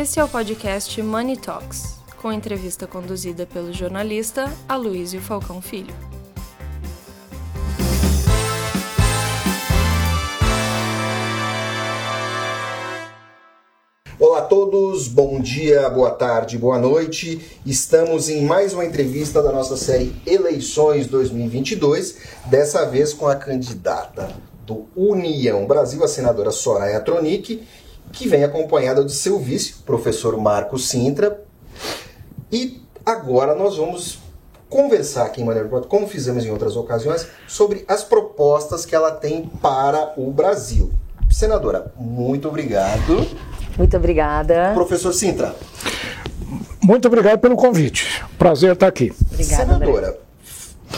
Esse é o podcast Money Talks, com entrevista conduzida pelo jornalista Aloysio Falcão Filho. Olá a todos, bom dia, boa tarde, boa noite. Estamos em mais uma entrevista da nossa série Eleições 2022, dessa vez com a candidata do União Brasil, a senadora Soraya Tronic, que vem acompanhada de seu vice, professor Marcos Sintra. E agora nós vamos conversar aqui em Maneira como fizemos em outras ocasiões, sobre as propostas que ela tem para o Brasil. Senadora, muito obrigado. Muito obrigada. Professor Sintra. Muito obrigado pelo convite. Prazer estar aqui. Obrigada, Senadora, André.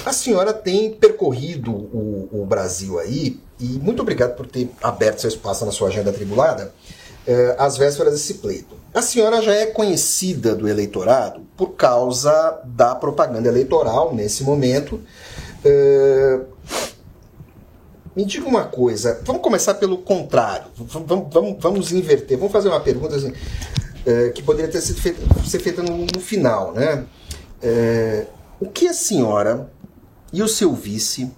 a senhora tem percorrido o, o, Brasil aí, e muito obrigado por ter aberto seu espaço na sua agenda atribulada eh, às vésperas desse pleito. A senhora já é conhecida do eleitorado por causa da propaganda eleitoral nesse momento. Eh, me diga uma coisa, vamos começar pelo contrário, vamos, vamos, vamos inverter, vamos fazer uma pergunta assim, eh, que poderia ter sido feita, ser feita no, no final, né? o que a senhora e o seu vice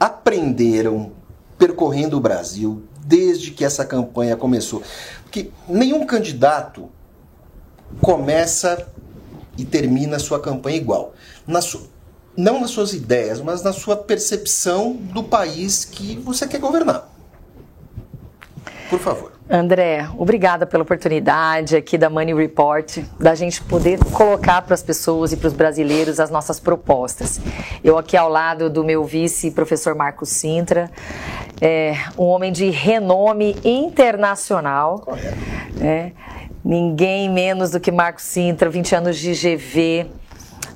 aprenderam percorrendo o Brasil desde que essa campanha começou. Porque nenhum candidato começa e termina sua campanha igual. Na não nas suas ideias, mas na sua percepção do país que você quer governar. Por favor. André, obrigada pela oportunidade aqui da Money Report, da gente poder colocar para as pessoas e para os brasileiros as nossas propostas. Eu aqui ao lado do meu vice, professor Marcos Sintra, é, um homem de renome internacional. Correto. É, ninguém menos do que Marcos Sintra, 20 anos de GV,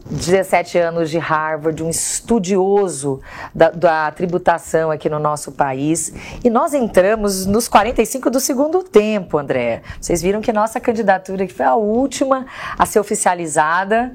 17 anos de Harvard, um estudioso da, da, tributação aqui no nosso país. E nós entramos nos 45 do segundo tempo, André. Vocês viram que nossa candidatura foi a última a ser oficializada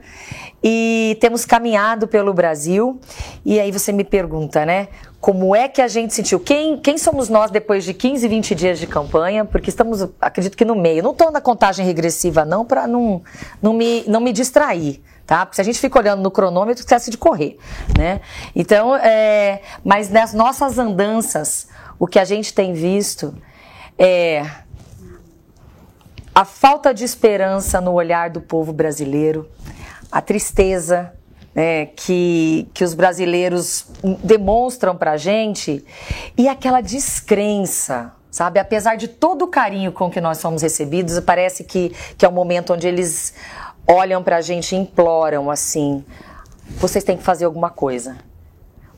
e temos caminhado pelo Brasil. E aí você me pergunta, né? Como é que a gente sentiu? Quem, quem somos nós depois de 15, 20 dias de campanha? Porque estamos, acredito que no meio. Não estou na contagem regressiva, não, para não, não, me, não me distrair tá? Porque se a gente fica olhando no cronômetro, esquece de correr, né? Então, é, mas nas nossas andanças, o que a gente tem visto é a falta de esperança no olhar do povo brasileiro, a tristeza né, que, que os brasileiros demonstram para gente e aquela descrença, sabe? Apesar de todo o carinho com que nós somos recebidos, parece que, que é o um momento onde eles olham para a gente e imploram assim: vocês têm que fazer alguma coisa.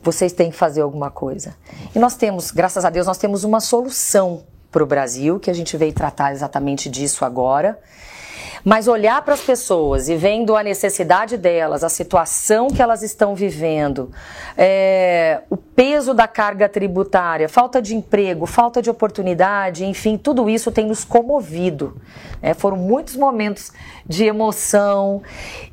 Vocês têm que fazer alguma coisa. E nós temos, graças a Deus, nós temos uma solução para o Brasil, que a gente veio tratar exatamente disso agora. Mas olhar para as pessoas e vendo a necessidade delas, a situação que elas estão vivendo, é, o peso da carga tributária, falta de emprego, falta de oportunidade, enfim, tudo isso tem nos comovido. É, foram muitos momentos de emoção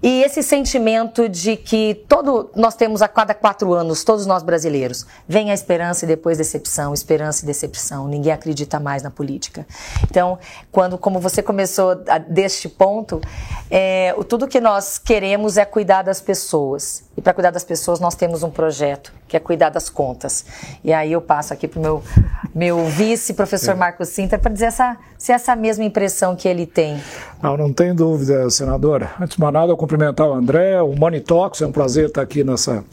e esse sentimento de que todo nós temos a cada quatro anos, todos nós brasileiros, vem a esperança e depois decepção, esperança e decepção. Ninguém acredita mais na política. Então, quando, como você começou a, deste ponto, é, tudo que nós queremos é cuidar das pessoas. E para cuidar das pessoas, nós temos um projeto, que é cuidar das contas. E aí eu passo aqui para o meu, meu vice, professor Marcos Sinter, para dizer essa, se é essa mesma impressão que ele tem. Não, não tem dúvida, senadora. Antes de mais nada, eu cumprimentar o André, o Money Talks, é um prazer estar aqui nessa,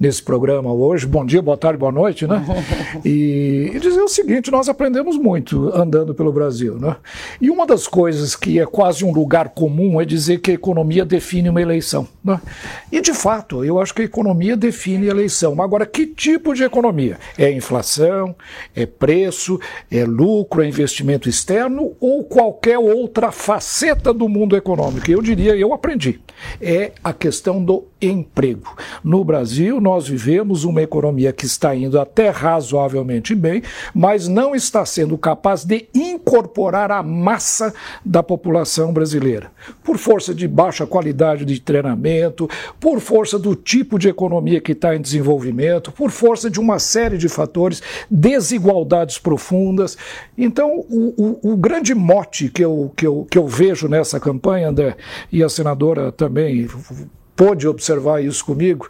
nesse programa hoje. Bom dia, boa tarde, boa noite, né? E, e dizer o seguinte, nós aprendemos muito andando pelo Brasil, né? E uma das coisas que é quase um lugar comum é dizer que a economia define uma eleição, né? E de fato, eu acho que a economia define a eleição. Agora, que tipo de economia? É inflação, é preço, é lucro, é investimento externo ou qualquer outra faceta do mundo econômico? Eu diria, eu aprendi. É a questão do emprego. No Brasil, nós vivemos uma economia que está indo até razoavelmente bem, mas não está sendo capaz de incorporar a massa da população brasileira. Por força de baixa qualidade de treinamento, por força do tipo de economia que está em desenvolvimento, por força de uma série de fatores, desigualdades profundas. Então, o, o, o grande mote que eu, que, eu, que eu vejo nessa campanha, André, e a senadora também pôde observar isso comigo,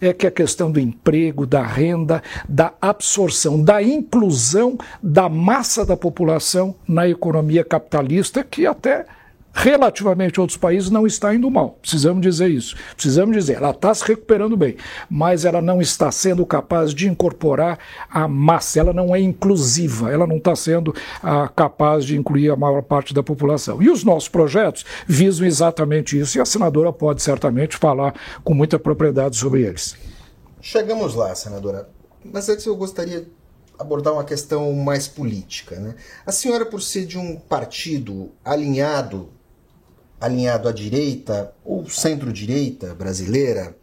é que a questão do emprego, da renda, da absorção, da inclusão da massa da população na economia capitalista, que até relativamente a outros países, não está indo mal. Precisamos dizer isso. Precisamos dizer, ela está se recuperando bem, mas ela não está sendo capaz de incorporar a massa, ela não é inclusiva, ela não está sendo ah, capaz de incluir a maior parte da população. E os nossos projetos visam exatamente isso, e a senadora pode certamente falar com muita propriedade sobre eles. Chegamos lá, senadora. Mas antes eu gostaria abordar uma questão mais política. Né? A senhora, por ser de um partido alinhado alinhado à direita ou centro-direita brasileira,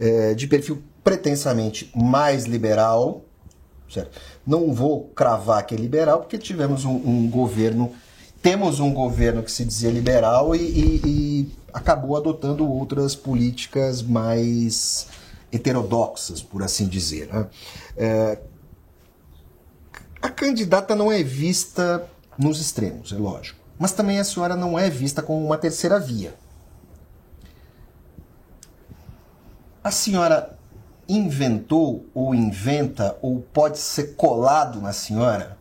é, de perfil pretensamente mais liberal, certo? Não vou cravar que é liberal, porque tivemos um, um governo, temos um governo que se dizia liberal e, e, e acabou adotando outras políticas mais heterodoxas, por assim dizer. Né? É, a candidata não é vista nos extremos, é lógico mas também a senhora não é vista como uma terceira via. A senhora inventou ou inventa ou pode ser colado na senhora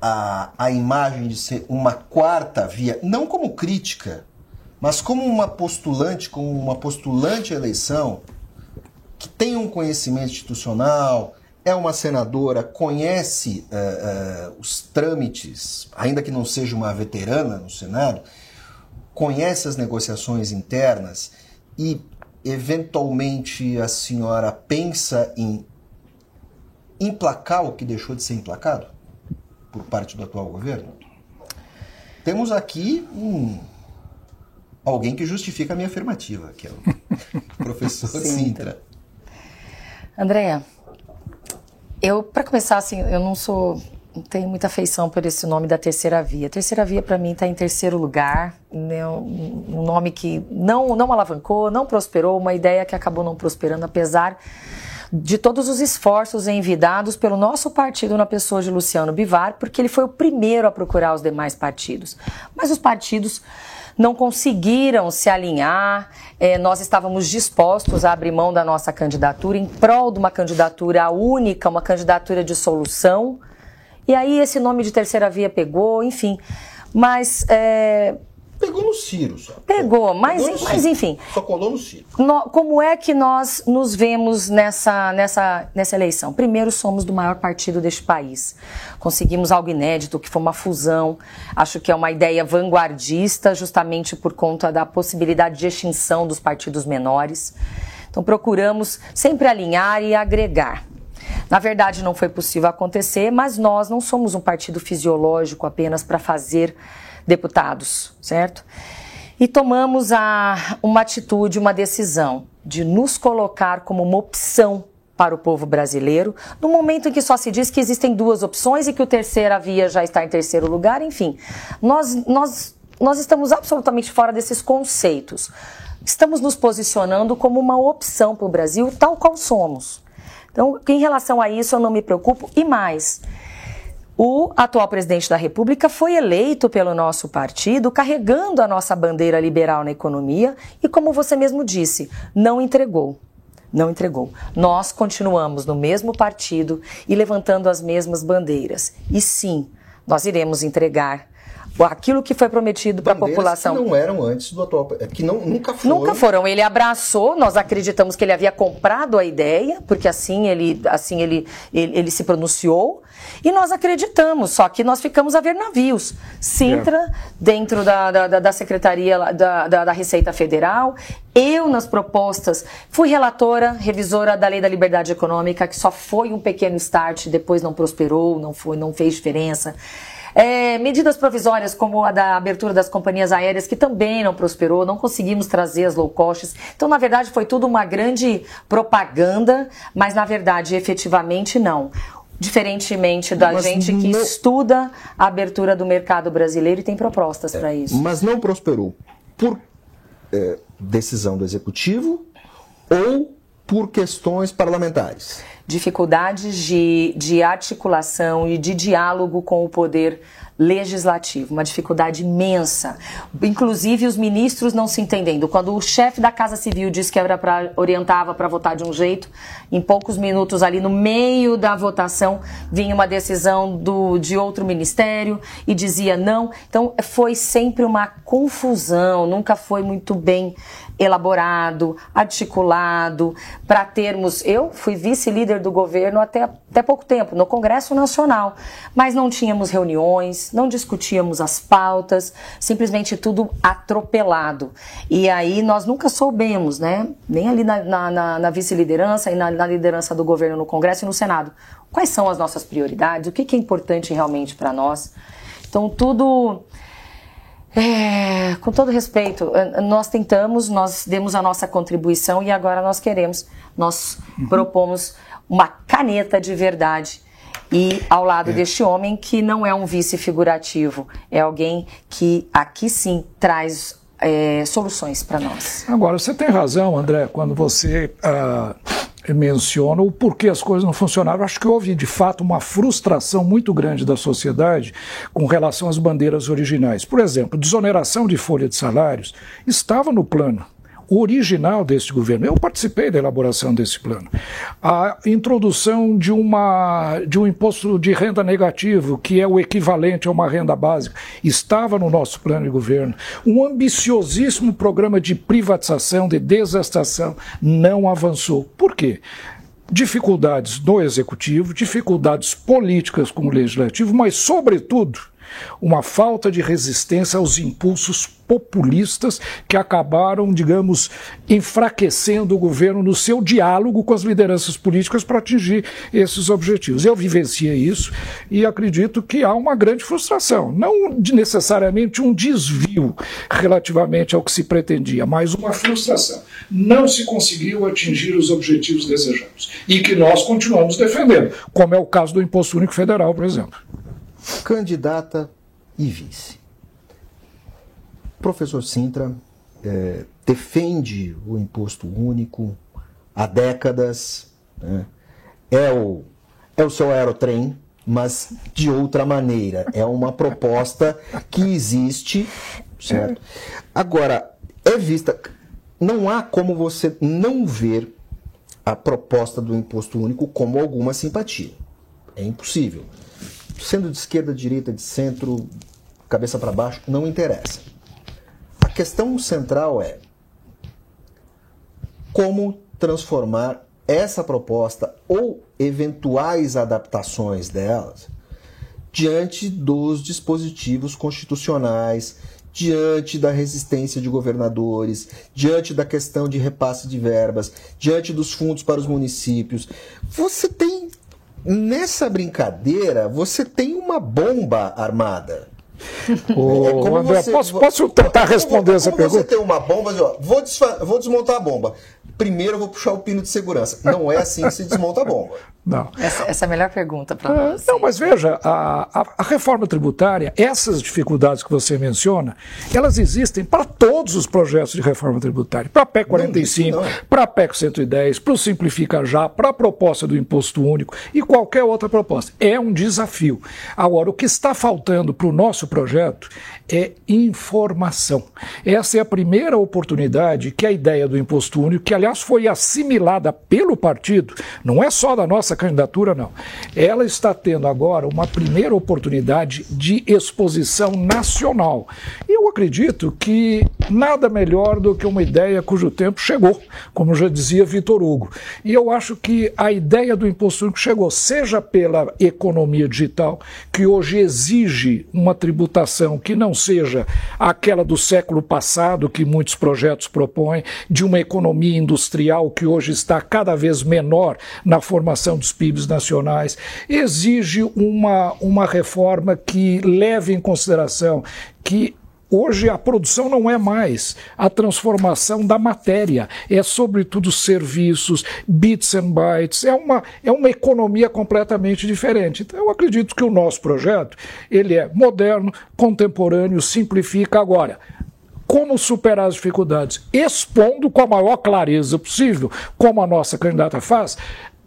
a, a imagem de ser uma quarta via, não como crítica, mas como uma postulante, como uma postulante à eleição que tem um conhecimento institucional, é uma senadora, conhece uh, uh, os trâmites, ainda que não seja uma veterana no Senado, conhece as negociações internas e, eventualmente, a senhora pensa em emplacar o que deixou de ser emplacado por parte do atual governo? Temos aqui um, alguém que justifica a minha afirmativa, que é o professor Sintra. Andréa, eu, para começar, assim, eu não sou não tenho muita afeição por esse nome da terceira via. A terceira via, para mim, está em terceiro lugar. Né? Um nome que não, não alavancou, não prosperou, uma ideia que acabou não prosperando, apesar de todos os esforços envidados pelo nosso partido na pessoa de Luciano Bivar, porque ele foi o primeiro a procurar os demais partidos. Mas os partidos não conseguiram se alinhar. É, nós estávamos dispostos a abrir mão da nossa candidatura em prol de uma candidatura única, uma candidatura de solução. E aí esse nome de terceira via pegou, enfim. Mas é, Pegou no Ciro só. Pegou, mas, Pegou mas enfim. Só colou no Ciro. No, como é que nós nos vemos nessa, nessa, nessa eleição? Primeiro, somos do maior partido deste país. Conseguimos algo inédito, que foi uma fusão. Acho que é uma ideia vanguardista, justamente por conta da possibilidade de extinção dos partidos menores. Então, procuramos sempre alinhar e agregar. Na verdade, não foi possível acontecer, mas nós não somos um partido fisiológico apenas para fazer deputados, certo? E tomamos a, uma atitude, uma decisão de nos colocar como uma opção para o povo brasileiro, no momento em que só se diz que existem duas opções e que o terceira via já está em terceiro lugar, enfim. Nós, nós, nós estamos absolutamente fora desses conceitos. Estamos nos posicionando como uma opção para o Brasil, tal qual somos. Então, em relação a isso, eu não me preocupo. E mais, o atual presidente da República foi eleito pelo nosso partido carregando a nossa bandeira liberal na economia e, como você mesmo disse, não entregou. Não entregou. Nós continuamos no mesmo partido e levantando as mesmas bandeiras. E sim, nós iremos entregar aquilo que foi prometido para a população. Que não eram antes do atual, é, que não, nunca foram. Nunca foram. Ele abraçou, nós acreditamos que ele havia comprado a ideia, porque assim ele, assim ele, ele, ele se pronunciou. E nós acreditamos, só que nós ficamos a ver navios. Sintra, é. dentro da, da, da Secretaria da, da, da, Receita Federal, eu nas propostas, fui relatora, revisora da Lei da Liberdade Econômica, que só foi um pequeno start, depois não prosperou, não, foi, não fez diferença. É, medidas provisórias como a da abertura das companhias aéreas, que também não prosperou, não conseguimos trazer as low costs. Então, na verdade, foi tudo uma grande propaganda, mas na verdade, efetivamente, não diferentemente da mas gente que não... estuda a abertura do mercado brasileiro e tem propostas é, para isso. Mas não prosperou por é, decisão do executivo ou por questões parlamentares? Dificuldades de, de articulação e de diálogo com o poder legislativo, uma dificuldade imensa. Inclusive os ministros não se entendendo. Quando o chefe da Casa Civil disse que era para orientava para votar de um jeito, em poucos minutos ali no meio da votação vinha uma decisão do, de outro ministério e dizia não. Então foi sempre uma confusão, nunca foi muito bem elaborado, articulado, para termos. Eu fui vice-líder do governo até, até pouco tempo, no Congresso Nacional, mas não tínhamos reuniões, não discutíamos as pautas, simplesmente tudo atropelado. E aí nós nunca soubemos, né, nem ali na, na, na vice-liderança e na, na liderança do governo no Congresso e no Senado, quais são as nossas prioridades, o que, que é importante realmente para nós. Então, tudo é, com todo respeito, eh, nós tentamos, nós demos a nossa contribuição e agora nós queremos, nós uhum. propomos uma caneta de verdade e ao lado é. deste homem que não é um vice figurativo, é alguém que aqui sim traz é, soluções para nós. Agora, você tem razão, André, quando você uh, menciona o porquê as coisas não funcionaram. Acho que houve, de fato, uma frustração muito grande da sociedade com relação às bandeiras originais. Por exemplo, desoneração de folha de salários estava no plano original deste governo. Eu participei da elaboração desse plano. A introdução de, uma, de um imposto de renda negativo, que é o equivalente a uma renda básica, estava no nosso plano de governo. Um ambiciosíssimo programa de privatização, de desestação, não avançou. Por quê? Dificuldades do executivo, dificuldades políticas com o legislativo, mas, sobretudo, uma falta de resistência aos impulsos populistas que acabaram, digamos, enfraquecendo o governo no seu diálogo com as lideranças políticas para atingir esses objetivos. Eu vivenciei isso e acredito que há uma grande frustração, não necessariamente um desvio relativamente ao que se pretendia, mas uma frustração. Não se conseguiu atingir os objetivos desejados e que nós continuamos defendendo, como é o caso do Imposto Único Federal, por exemplo candidata e vice. professor Sintra é, defende o imposto único há décadas, né? é, o, é o seu aerotrem, mas de outra maneira. É uma proposta que existe, certo? Agora, é vista. Não há como você não ver a proposta do imposto único como alguma simpatia. É impossível sendo de esquerda, direita, de centro, cabeça para baixo, não interessa. A questão central é como transformar essa proposta ou eventuais adaptações delas diante dos dispositivos constitucionais, diante da resistência de governadores, diante da questão de repasse de verbas, diante dos fundos para os municípios. Você tem Nessa brincadeira, você tem uma bomba armada. Ô, é André, você, posso, posso tentar como, responder como, essa como pergunta? Você tem uma bomba, vou, vou desmontar a bomba. Primeiro eu vou puxar o pino de segurança. Não é assim que se desmonta a bomba. Não. Essa, essa é a melhor pergunta para é, nós. Não, mas veja, a, a, a, reforma tributária, essas dificuldades que você menciona, elas existem para todos os projetos de reforma tributária. Para a PEC 45, para a PEC 110, para o Simplifica Já, para a proposta do Imposto Único e qualquer outra proposta. É um desafio. Agora, o que está faltando para o nosso projeto é informação. Essa é a primeira oportunidade que a ideia do Imposto Único, que aliás foi assimilada pelo partido, não é só da nossa candidatura, não. Ela está tendo agora uma primeira oportunidade de exposição nacional. Eu acredito que nada melhor do que uma ideia cujo tempo chegou, como já dizia Vitor Hugo. E eu acho que a ideia do imposto único chegou, seja pela economia digital, que hoje exige uma tributação que não seja aquela do século passado, que muitos projetos propõem, de uma economia industrial que hoje está cada vez menor na formação dos PIBs nacionais, exige uma, uma reforma que leve em consideração que Hoje a produção não é mais a transformação da matéria, é sobretudo serviços, bits and bytes, é uma, é uma economia completamente diferente. Então eu acredito que o nosso projeto ele é moderno, contemporâneo, simplifica agora como superar as dificuldades, expondo com a maior clareza possível, como a nossa candidata faz,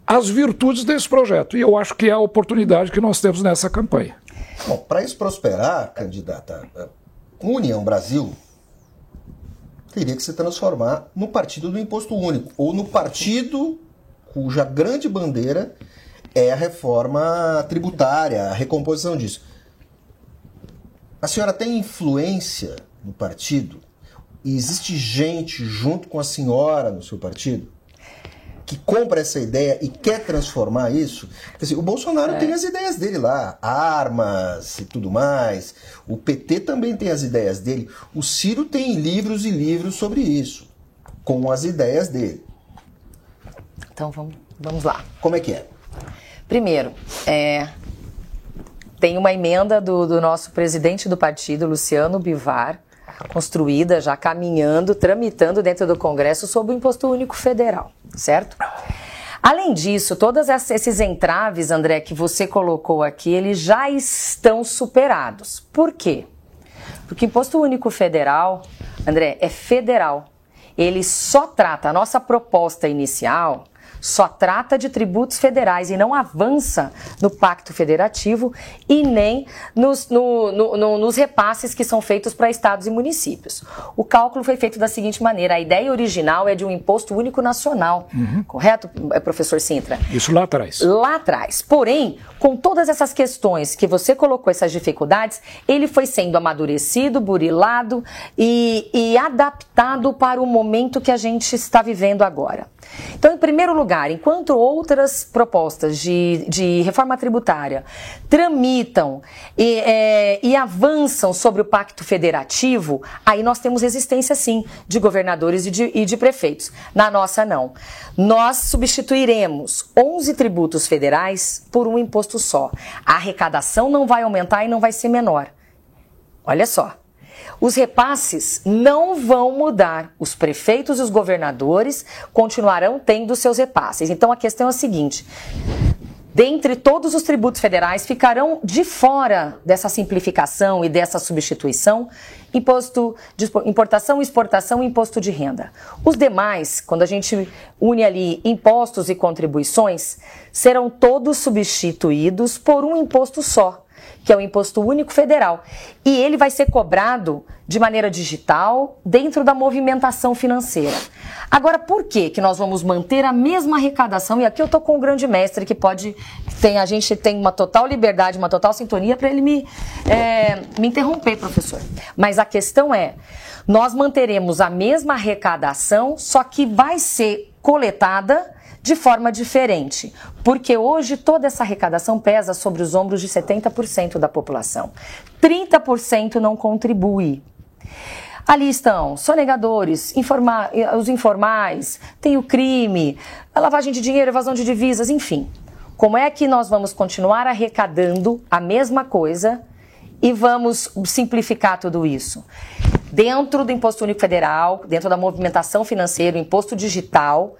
as virtudes desse projeto. E eu acho que é a oportunidade que nós temos nessa campanha. Bom, para isso prosperar, candidata, União Brasil teria que se transformar no partido do imposto único, ou no partido cuja grande bandeira é a reforma tributária, a recomposição disso. A senhora tem influência no partido? E existe gente junto com a senhora no seu partido? Que compra essa ideia e quer transformar isso. Assim, o Bolsonaro é. tem as ideias dele lá, armas e tudo mais. O PT também tem as ideias dele. O Ciro tem livros e livros sobre isso, com as ideias dele. Então vamos, vamos lá. Como é que é? Primeiro, é, tem uma emenda do, do nosso presidente do partido, Luciano Bivar, construída, já caminhando, tramitando dentro do Congresso sobre o Imposto Único Federal, certo? Além disso, todos esses entraves, André, que você colocou aqui, eles já estão superados. Por quê? Porque o Imposto Único Federal, André, é federal. Ele só trata, a nossa proposta inicial só trata de tributos federais e não avança no pacto federativo e nem nos, no, no, no, nos repasses que são feitos para estados e municípios. O cálculo foi feito da seguinte maneira: a ideia original é de um imposto único nacional, uhum. correto, eh, professor Sintra? Isso lá atrás. Lá atrás. Porém, com todas essas questões que você colocou, essas dificuldades, ele foi sendo amadurecido, burilado e, e adaptado para o momento que a gente está vivendo agora. Então, em primeiro lugar, enquanto outras propostas de, de reforma tributária tramitam e, é, e avançam sobre o pacto federativo, aí nós temos resistência, sim, de governadores e de, e de prefeitos. Na nossa, não. Nós substituiremos 11 tributos federais por um imposto só. A arrecadação não vai aumentar e não vai ser menor. Olha só. Os repasses não vão mudar. Os prefeitos e os governadores continuarão tendo seus repasses. Então a questão é a seguinte: dentre todos os tributos federais, ficarão de fora dessa simplificação e dessa substituição imposto de importação, exportação e imposto de renda. Os demais, quando a gente une ali impostos e contribuições, serão todos substituídos por um imposto só que é o Imposto Único Federal. E ele vai ser cobrado de maneira digital dentro da movimentação financeira. Agora, por que que nós vamos manter a mesma arrecadação? E aqui eu estou com um grande mestre que pode, tem, a gente tem uma total liberdade, uma total sintonia para ele me, é, me interromper, professor. Mas a questão é, nós manteremos a mesma arrecadação, só que vai ser coletada de forma diferente, porque hoje toda essa arrecadação pesa sobre os ombros de 70% da população. 30% não contribui. Ali estão sonegadores, informa os informais, tem o crime, a lavagem de dinheiro, evasão de divisas, enfim. Como é que nós vamos continuar arrecadando a mesma coisa e vamos simplificar tudo isso? Dentro do Imposto Único Federal, dentro da movimentação financeira, imposto digital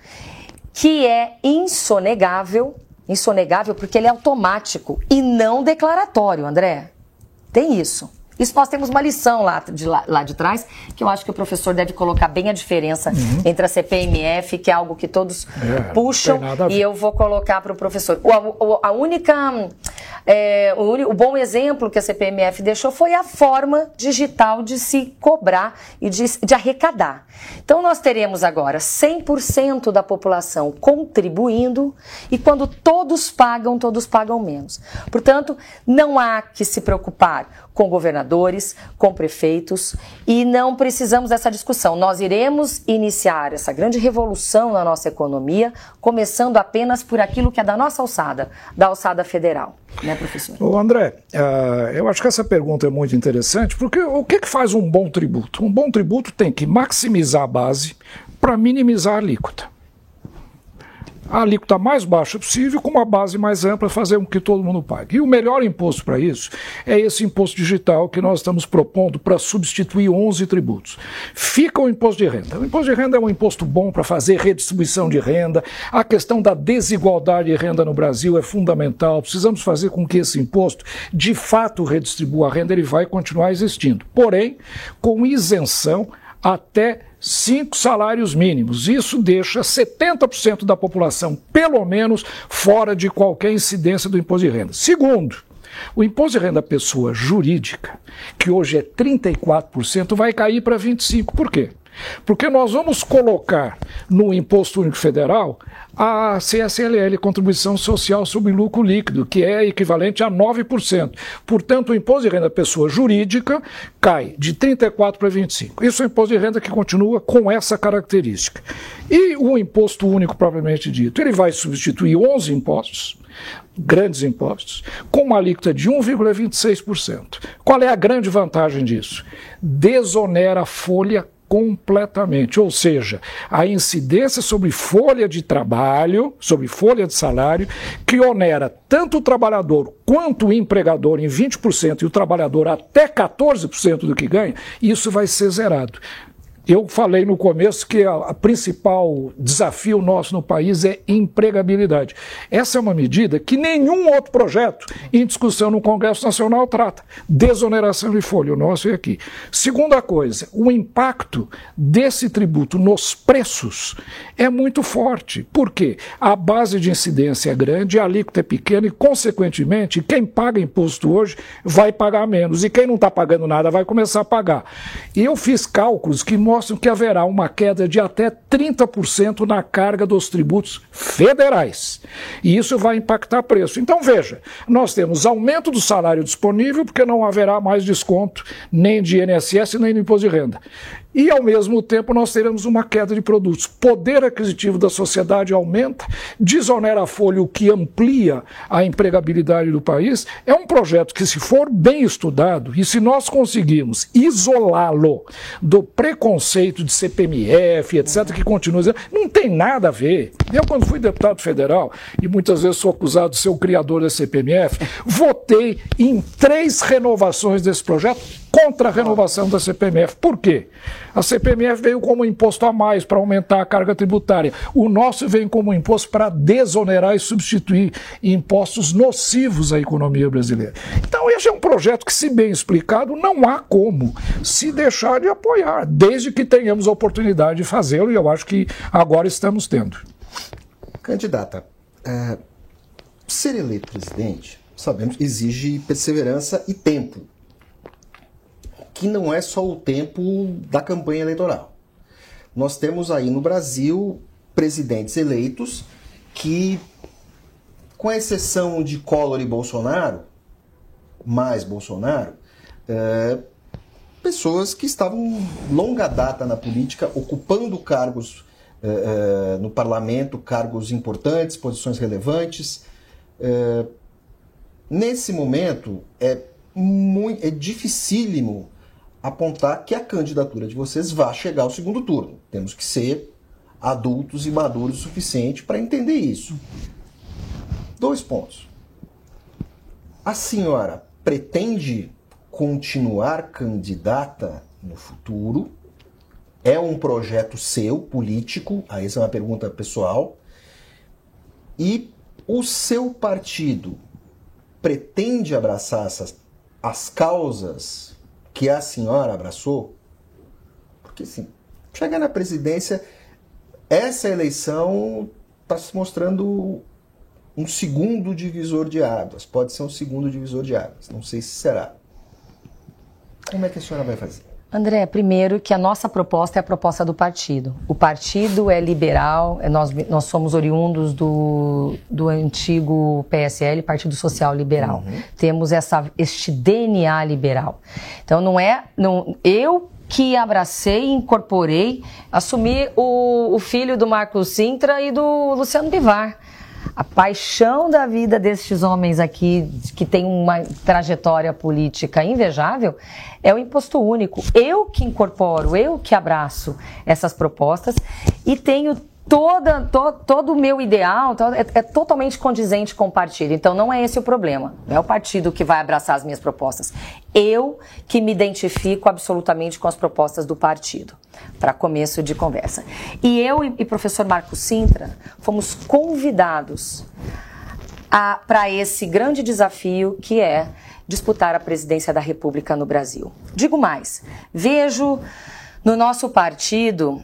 que é insonegável, insonegável porque ele é automático e não declaratório, André. Tem isso. Isso nós temos uma lição lá de, lá, lá de trás, que eu acho que o professor deve colocar bem a diferença uhum. entre a CPMF, que é algo que todos é, puxam, e eu vou colocar para o professor. A, a única é, o, o, bom exemplo que a CPMF deixou foi a forma digital de se cobrar e de, de arrecadar. Então, nós teremos agora 100% da população contribuindo e quando todos pagam, todos pagam menos. Portanto, não há que se preocupar com governadores, com prefeitos e não precisamos dessa discussão. Nós iremos iniciar essa grande revolução na nossa economia, começando apenas por aquilo que é da nossa alçada, da alçada federal. Né, professor? O André, uh, eu acho que essa pergunta é muito interessante, porque o que, que faz um bom tributo? Um bom tributo tem que maximizar a base para minimizar a alíquota a alíquota mais baixa possível, com uma base mais ampla, fazer com que todo mundo pague. E o melhor imposto para isso é esse imposto digital que nós estamos propondo para substituir 11 tributos. Fica o imposto de renda. O imposto de renda é um imposto bom para fazer redistribuição de renda. A questão da desigualdade de renda no Brasil é fundamental. Precisamos fazer com que esse imposto, de fato, redistribua a renda. Ele vai continuar existindo. Porém, com isenção até cinco salários mínimos. Isso deixa 70% da população, pelo menos, fora de qualquer incidência do imposto de renda. Segundo, o imposto de renda pessoa jurídica, que hoje é 34%, vai cair para 25%. Por quê? Porque nós vamos colocar no Imposto Único Federal a CSLL, Contribuição Social sobre Lucro Líquido, que é equivalente a 9%. Portanto, o imposto de renda pessoa jurídica cai de 34% para 25%. Isso é um imposto de renda que continua com essa característica. E o imposto único propriamente dito, ele vai substituir 11 impostos, grandes impostos, com uma alíquota de 1,26%. Qual é a grande vantagem disso? Desonera a folha completamente. Ou seja, a incidência sobre folha de trabalho, sobre folha de salário, que onera tanto o trabalhador quanto o empregador em 20% e o trabalhador até 14% do que ganha, isso vai ser zerado. Eu falei no começo que a, principal desafio nosso no país é empregabilidade. Essa é uma medida que nenhum outro projeto em discussão no Congresso Nacional trata. Desoneração de folha, o nosso é aqui. Segunda coisa, o impacto desse tributo nos preços é muito forte. Por quê? A base de incidência é grande, a alíquota é pequena e, consequentemente, quem paga imposto hoje vai pagar menos. E quem não está pagando nada vai começar a pagar. E eu fiz cálculos que mostram mostram que haverá uma queda de até 30% na carga dos tributos federais. E isso vai impactar preço. Então, veja, nós temos aumento do salário disponível, porque não haverá mais desconto nem de INSS nem de imposto de renda e, ao mesmo tempo, nós teremos uma queda de produtos. Poder aquisitivo da sociedade aumenta, desonera a folha, o que amplia a empregabilidade do país. É um projeto que, se for bem estudado e se nós conseguirmos isolá-lo do preconceito de CPMF, etc., que continua dizendo, não tem nada a ver. Eu, quando fui deputado federal, e muitas vezes sou acusado de ser o criador da CPMF, votei em três renovações desse projeto contra a renovação da CPMF. Por quê? A CPMF veio como imposto a mais para aumentar a carga tributária. O nosso vem como imposto para desonerar e substituir impostos nocivos à economia brasileira. Então, esse é um projeto que, se bem explicado, não há como se deixar de apoiar, desde que tenhamos a oportunidade de fazê-lo, e eu acho que agora estamos tendo. Candidata, é, ser eleito presidente, sabemos, exige perseverança e tempo que não é só o tempo da campanha eleitoral. Nós temos aí no Brasil presidentes eleitos que, com exceção de Collor e Bolsonaro, mais Bolsonaro, é, pessoas que estavam longa data na política, ocupando cargos é, é, no parlamento, cargos importantes, posições relevantes. É, nesse momento, é, muito, é dificílimo apontar que a candidatura de vocês vai chegar ao segundo turno. Temos que ser adultos e maduros o suficiente para entender isso. Dois pontos. A senhora pretende continuar candidata no futuro? É um projeto seu, político? Aí essa é uma pergunta pessoal. E o seu partido pretende abraçar essas, as causas que a senhora abraçou? Porque, assim, chegar na presidência, essa eleição está se mostrando um segundo divisor de águas. Pode ser um segundo divisor de águas. Não sei se será. Como é que a senhora vai fazer? André, primeiro que a nossa proposta é a proposta do partido. O partido é liberal, é nós, nós somos oriundos do, do antigo PSL, Partido Social Liberal. Uhum. Temos essa, este DNA liberal. Então não é. Não, eu que abracei, incorporei, assumi o, o filho do Marcos Sintra e do Luciano Bivar a paixão da vida destes homens aqui, que tem uma trajetória política invejável, é o imposto único. Eu que incorporo, eu que abraço essas propostas e tenho toda, to, todo o meu ideal é, é, totalmente condizente com o partido. Então não é esse o problema. Não é o partido que vai abraçar as minhas propostas. Eu que me identifico absolutamente com as propostas do partido. Para começo de conversa. E eu e, e professor Marco Sintra fomos convidados para esse grande desafio que é disputar a presidência da República no Brasil. Digo mais, vejo no nosso partido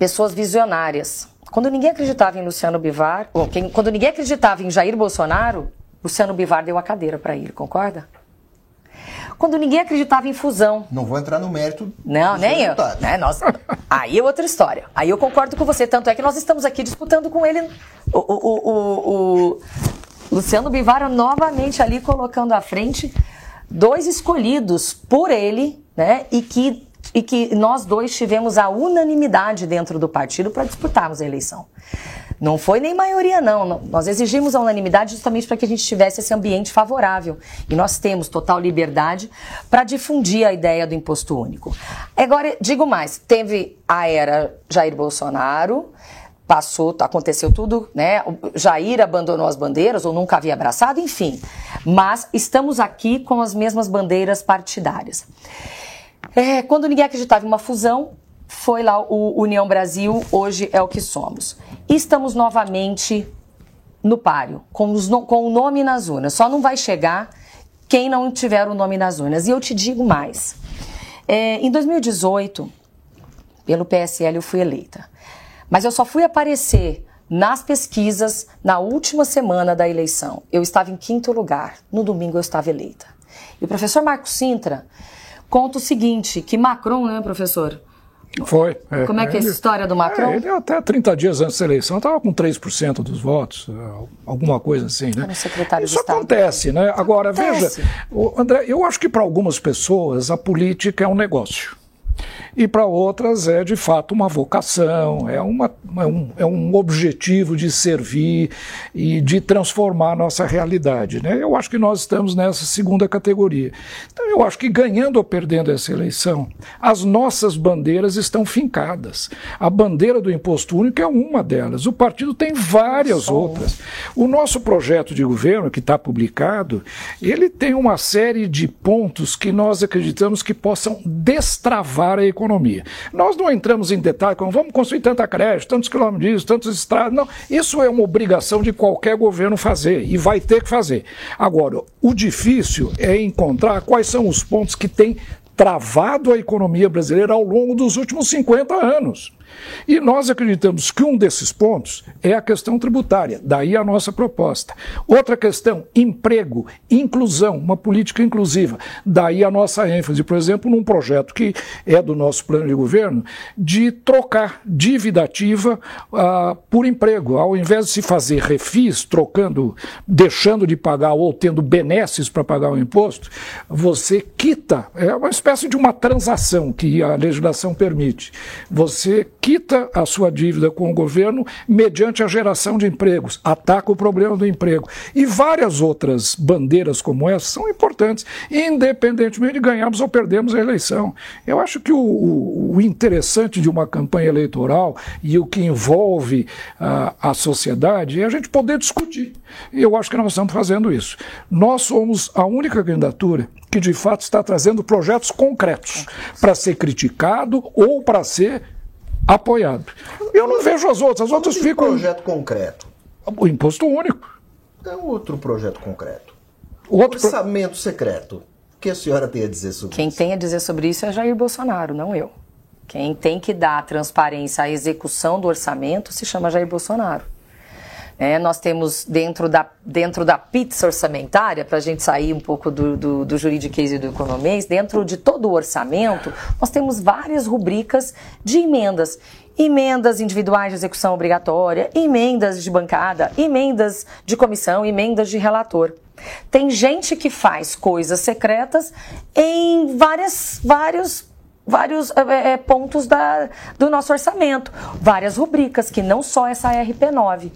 pessoas visionárias. Quando ninguém acreditava em Luciano Bivar, ou quem, quando ninguém acreditava em Jair Bolsonaro, Luciano Bivar deu a cadeira para ele, concorda? Quando ninguém acreditava em fusão. Não vou entrar no mérito. Não, nem eu. Né? Nós, aí é outra história. Aí eu concordo com você. Tanto é que nós estamos aqui disputando com ele o, o, o, o Luciano Bivar novamente ali colocando à frente dois escolhidos por ele, né? E que e que nós dois tivemos a unanimidade dentro do partido para disputarmos a eleição. Não foi nem maioria, não. Nós exigimos a unanimidade justamente para que a gente tivesse esse ambiente favorável. E nós temos total liberdade para difundir a ideia do imposto único. Agora, digo mais: teve a era Jair Bolsonaro, passou, aconteceu tudo, né? O Jair abandonou as bandeiras ou nunca havia abraçado, enfim. Mas estamos aqui com as mesmas bandeiras partidárias. É, quando ninguém acreditava em uma fusão, foi lá o União Brasil, hoje é o que somos. Estamos novamente no páreo, com, os, com o nome nas urnas. Só não vai chegar quem não tiver o nome nas urnas. E eu te digo mais. É, em 2018, pelo PSL eu fui eleita. Mas eu só fui aparecer nas pesquisas na última semana da eleição. Eu estava em quinto lugar. No domingo eu estava eleita. E o professor Marcos Sintra conta o seguinte, que Macron, né, professor? Foi. É, Como é que é essa história do Macron? É, ele até 30 dias antes da eleição estava com 3% dos votos, é, alguma coisa assim, né? secretário Isso acontece, né? Agora, acontece. veja, André, eu acho que para algumas pessoas a política é um negócio e para outras é de fato uma vocação, é, uma, é, um, é um objetivo de servir e de transformar a nossa realidade. Né? Eu acho que nós estamos nessa segunda categoria. Então eu acho que ganhando ou perdendo essa eleição, as nossas bandeiras estão fincadas. A bandeira do imposto único é uma delas. O partido tem várias outras. O nosso projeto de governo, que está publicado, ele tem uma série de pontos que nós acreditamos que possam destravar a economia. Nós não entramos em detalhe como vamos construir tanta creche, tantos quilômetros disso, tantos estradas. Não, isso é uma obrigação de qualquer governo fazer e vai ter que fazer. Agora, o difícil é encontrar quais são os pontos que têm travado a economia brasileira ao longo dos últimos 50 anos. E nós acreditamos que um desses pontos é a questão tributária, daí a nossa proposta. Outra questão, emprego, inclusão, uma política inclusiva, daí a nossa ênfase, por exemplo, num projeto que é do nosso plano de governo, de trocar dívida ativa uh, por emprego. Ao invés de se fazer refis, trocando, deixando de pagar ou tendo benesses para pagar o imposto, você quita, é uma espécie de uma transação que a legislação permite. Você quita a sua dívida com o governo mediante a geração de empregos, ataca o problema do emprego. E várias outras bandeiras como essa são importantes, independentemente de ganharmos ou perdermos a eleição. Eu acho que o, o interessante de uma campanha eleitoral e o que envolve uh, a sociedade é a gente poder discutir. E eu acho que nós estamos fazendo isso. Nós somos a única candidatura que de fato está trazendo projetos concretos para ser criticado ou para ser apoiado. Eu não vejo as outras, as outras ficam. projeto concreto. O imposto único. É outro projeto concreto. Outro Orçamento pro... secreto. O que a senhora tem a dizer sobre Quem isso? Quem tem a dizer sobre isso é Jair Bolsonaro, não eu. Quem tem que dar transparência à execução do orçamento se chama Jair Bolsonaro. É, nós temos dentro da, dentro da pizza orçamentária, para a gente sair um pouco do, do, do juridiquês e do economês, dentro de todo o orçamento, nós temos várias rubricas de emendas. Emendas individuais de execução obrigatória, emendas de bancada, emendas de comissão, emendas de relator. Tem gente que faz coisas secretas em várias, vários vários é, pontos da, do nosso orçamento, várias rubricas, que não só essa RP9.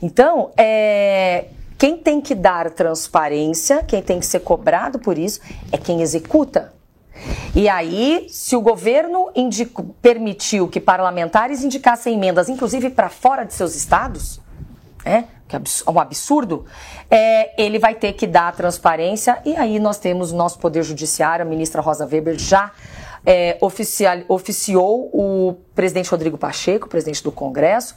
Então, é, quem tem que dar transparência, quem tem que ser cobrado por isso, é quem executa. E aí, se o governo indico, permitiu que parlamentares indicassem emendas, inclusive para fora de seus estados, é, que é um absurdo, é, ele vai ter que dar transparência. E aí nós temos o nosso Poder Judiciário, a ministra Rosa Weber já é, oficial, oficiou o presidente Rodrigo Pacheco, presidente do Congresso,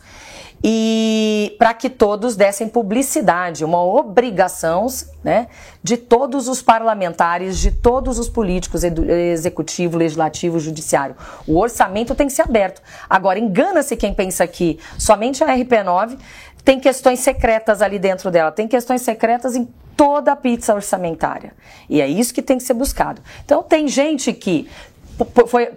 e para que todos dessem publicidade, uma obrigação né, de todos os parlamentares, de todos os políticos, executivo, legislativo, judiciário. O orçamento tem que ser aberto. Agora, engana-se quem pensa que somente a RP9 tem questões secretas ali dentro dela, tem questões secretas em toda a pizza orçamentária. E é isso que tem que ser buscado. Então, tem gente que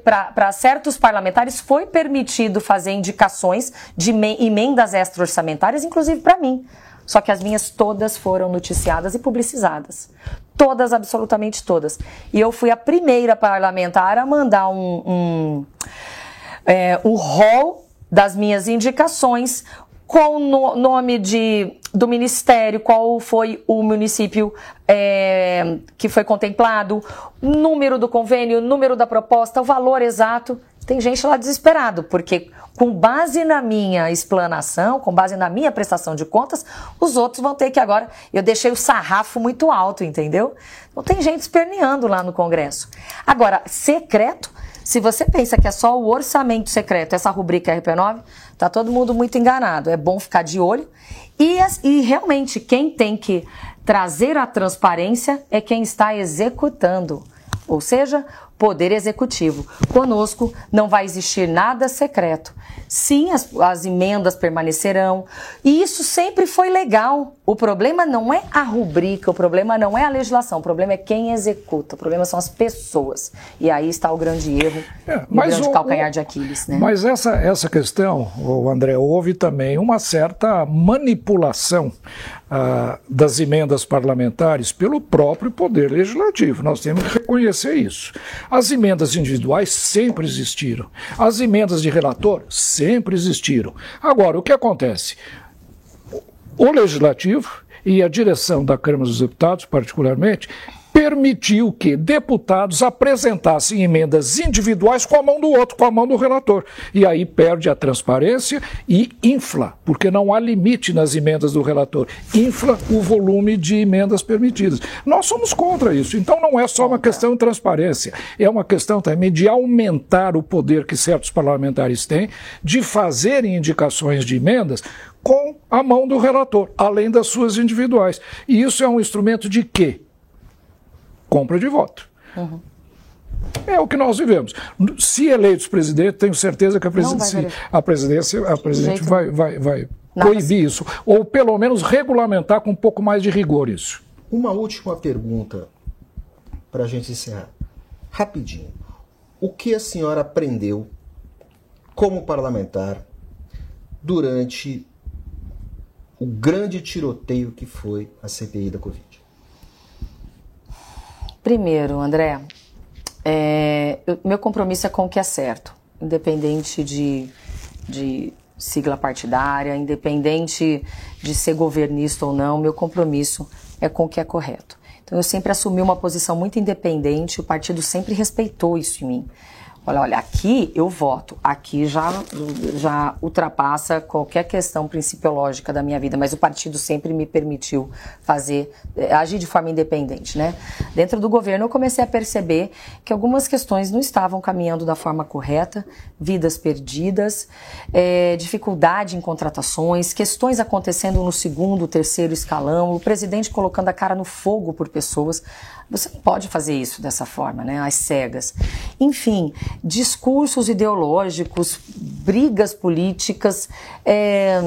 para certos parlamentares foi permitido fazer indicações de emendas extra-orçamentárias, inclusive para mim. Só que as minhas todas foram noticiadas e publicizadas. Todas, absolutamente todas. E eu fui a primeira parlamentar a mandar um, um, é, um rol das minhas indicações com o nome de, do ministério, qual foi o município é, que foi contemplado, número do convênio, número da proposta, o valor exato. Tem gente lá desesperado, porque com base na minha explanação, com base na minha prestação de contas, os outros vão ter que agora. Eu deixei o sarrafo muito alto, entendeu? Então tem gente esperneando lá no Congresso. Agora, secreto, se você pensa que é só o orçamento secreto, essa rubrica RP9, Tá todo mundo muito enganado. É bom ficar de olho. E, e realmente, quem tem que trazer a transparência é quem está executando. Ou seja, Poder Executivo. Conosco não vai existir nada secreto. Sim, as, as, emendas permanecerão. E isso sempre foi legal. O problema não é a rubrica, o problema não é a legislação, o problema é quem executa, o problema são as pessoas. E aí está o grande erro, é, o grande o, calcanhar de Aquiles. Né? Mas essa, essa questão, André, houve também uma certa manipulação ah, das emendas parlamentares pelo próprio Poder Legislativo. Nós temos que reconhecer isso. As emendas individuais sempre existiram. As emendas de relator sempre existiram. Agora, o que acontece? O Legislativo e a direção da Câmara dos Deputados, particularmente, permitiu que deputados apresentassem emendas individuais com a mão do outro, com a mão do relator. E aí perde a transparência e infla, porque não há limite nas emendas do relator. Infla o volume de emendas permitidas. Nós somos contra isso. Então não é só uma questão de transparência, é uma questão também de aumentar o poder que certos parlamentares têm de fazerem indicações de emendas com a mão do relator, além das suas individuais. E isso é um instrumento de quê? Compra de voto. Uhum. É o que nós vivemos. Se eleitos presidente, tenho certeza que a, presidência, a presidência, a presidente vai, vai, vai proibir isso, ou pelo menos regulamentar com um pouco mais de rigor isso. Uma última pergunta para a gente encerrar. Rapidinho. O que a senhora aprendeu como parlamentar durante o grande tiroteio que foi a CPI da Covid? Primeiro, André, é, eu, meu compromisso é com o que é certo, independente de, de sigla partidária, independente de ser governista ou não, meu compromisso é com o que é correto. Então eu sempre assumi uma posição muito independente, o partido sempre respeitou isso em mim. Olha, olha, aqui eu voto, aqui já, já ultrapassa qualquer questão principiológica da minha vida, mas o partido sempre me permitiu fazer, eh, agir de forma independente, né? Dentro do governo eu comecei a perceber que algumas questões não estavam caminhando da forma correta, vidas perdidas, é, dificuldade em contratações, questões acontecendo no segundo, terceiro escalão, o presidente colocando a cara no fogo por pessoas. Você não pode fazer isso dessa forma, né? Às cegas. Enfim, discursos ideológicos, brigas políticas, é,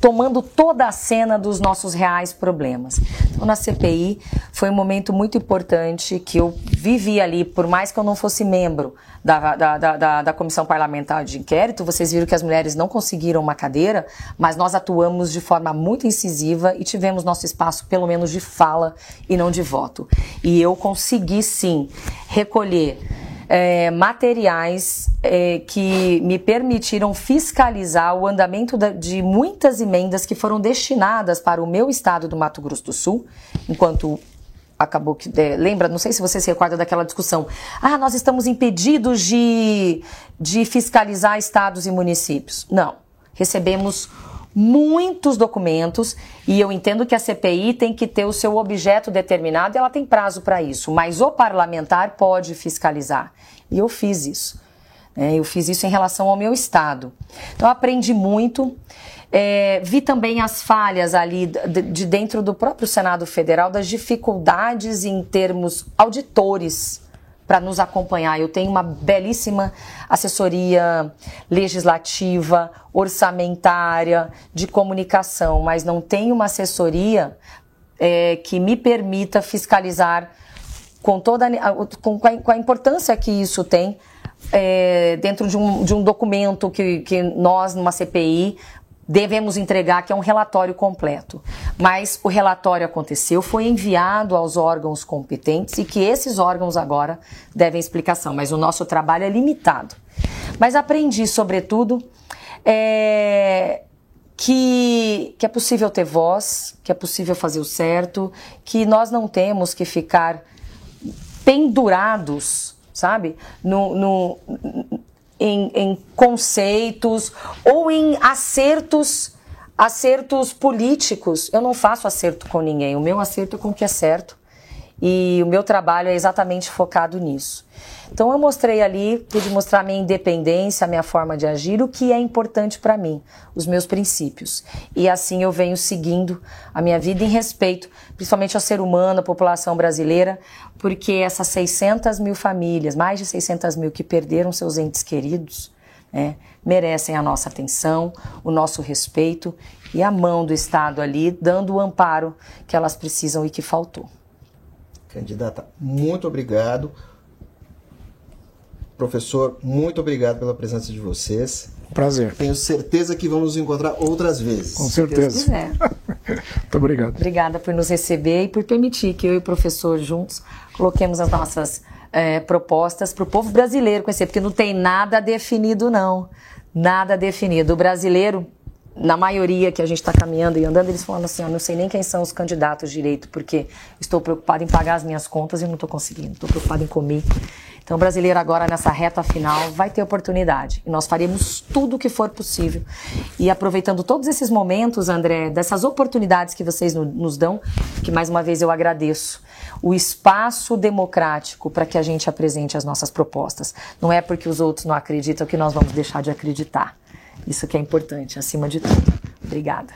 tomando toda a cena dos nossos reais problemas. Então, na CPI, foi um momento muito importante que eu vivi ali, por mais que eu não fosse membro da, da, da, da, comissão parlamentar de inquérito. Vocês viram que as mulheres não conseguiram uma cadeira, mas nós atuamos de forma muito incisiva e tivemos nosso espaço, pelo menos, de fala e não de voto. E eu consegui, sim, recolher. É, materiais é, que me permitiram fiscalizar o andamento da, de muitas emendas que foram destinadas para o meu estado do Mato Grosso do Sul, enquanto acabou que. É, lembra, não sei se você se recorda daquela discussão. Ah, nós estamos impedidos de, de fiscalizar estados e municípios. Não. Recebemos muitos documentos e eu entendo que a CPI tem que ter o seu objeto determinado e ela tem prazo para isso, mas o parlamentar pode fiscalizar. E eu fiz isso. É, eu fiz isso em relação ao meu estado. Então, aprendi muito. É, vi também as falhas ali de, de, dentro do próprio Senado Federal, das dificuldades em termos auditores para nos acompanhar. Eu tenho uma belíssima assessoria legislativa, orçamentária, de comunicação, mas não tenho uma assessoria é, que me permita fiscalizar com toda com, com, a, com a importância que isso tem é, dentro de um, de um documento que, que nós, numa CPI, devemos entregar, que é um relatório completo. Mas o relatório aconteceu, foi enviado aos órgãos competentes e que esses órgãos agora devem explicação. Mas o nosso trabalho é limitado. Mas aprendi, sobretudo, é, que, que é possível ter voz, que é possível fazer o certo, que nós não temos que ficar pendurados, sabe, no, no em, em conceitos ou em acertos acertos políticos. Eu não faço acerto com ninguém. O meu acerto é com o que é certo. E o meu trabalho é exatamente focado nisso. Então eu mostrei ali, pude mostrar minha independência, a minha forma de agir, o que é importante para mim, os meus princípios. E assim eu venho seguindo a minha vida em respeito, principalmente ao ser humano, à população brasileira, porque essas 600 mil famílias, mais de 600 mil que perderam seus entes queridos, né, merecem a nossa atenção, o nosso respeito e a mão do Estado ali dando o amparo que elas precisam e que faltou. Candidata, muito obrigado. Professor, muito obrigado pela presença de vocês. Prazer. Tenho certeza que vamos nos encontrar outras vezes. Com certeza. muito obrigado. Obrigada por nos receber e por permitir que eu e o professor juntos coloquemos as nossas é, propostas para o povo brasileiro conhecer, porque não tem nada definido, não. Nada definido. O brasileiro na maioria que a gente está caminhando e andando, eles falam assim: eu não sei nem quem são os candidatos direito, porque estou preocupado em pagar as minhas contas e não estou conseguindo, estou preocupado em comer. Então, o brasileiro agora, nessa reta final, vai ter oportunidade. E nós faremos tudo o que for possível. E aproveitando todos esses momentos, André, dessas oportunidades que vocês nos dão, que mais uma vez eu agradeço, o espaço democrático para que a gente apresente as nossas propostas. Não é porque os outros não acreditam que nós vamos deixar de acreditar. Isso que é importante, acima de tudo. Obrigada.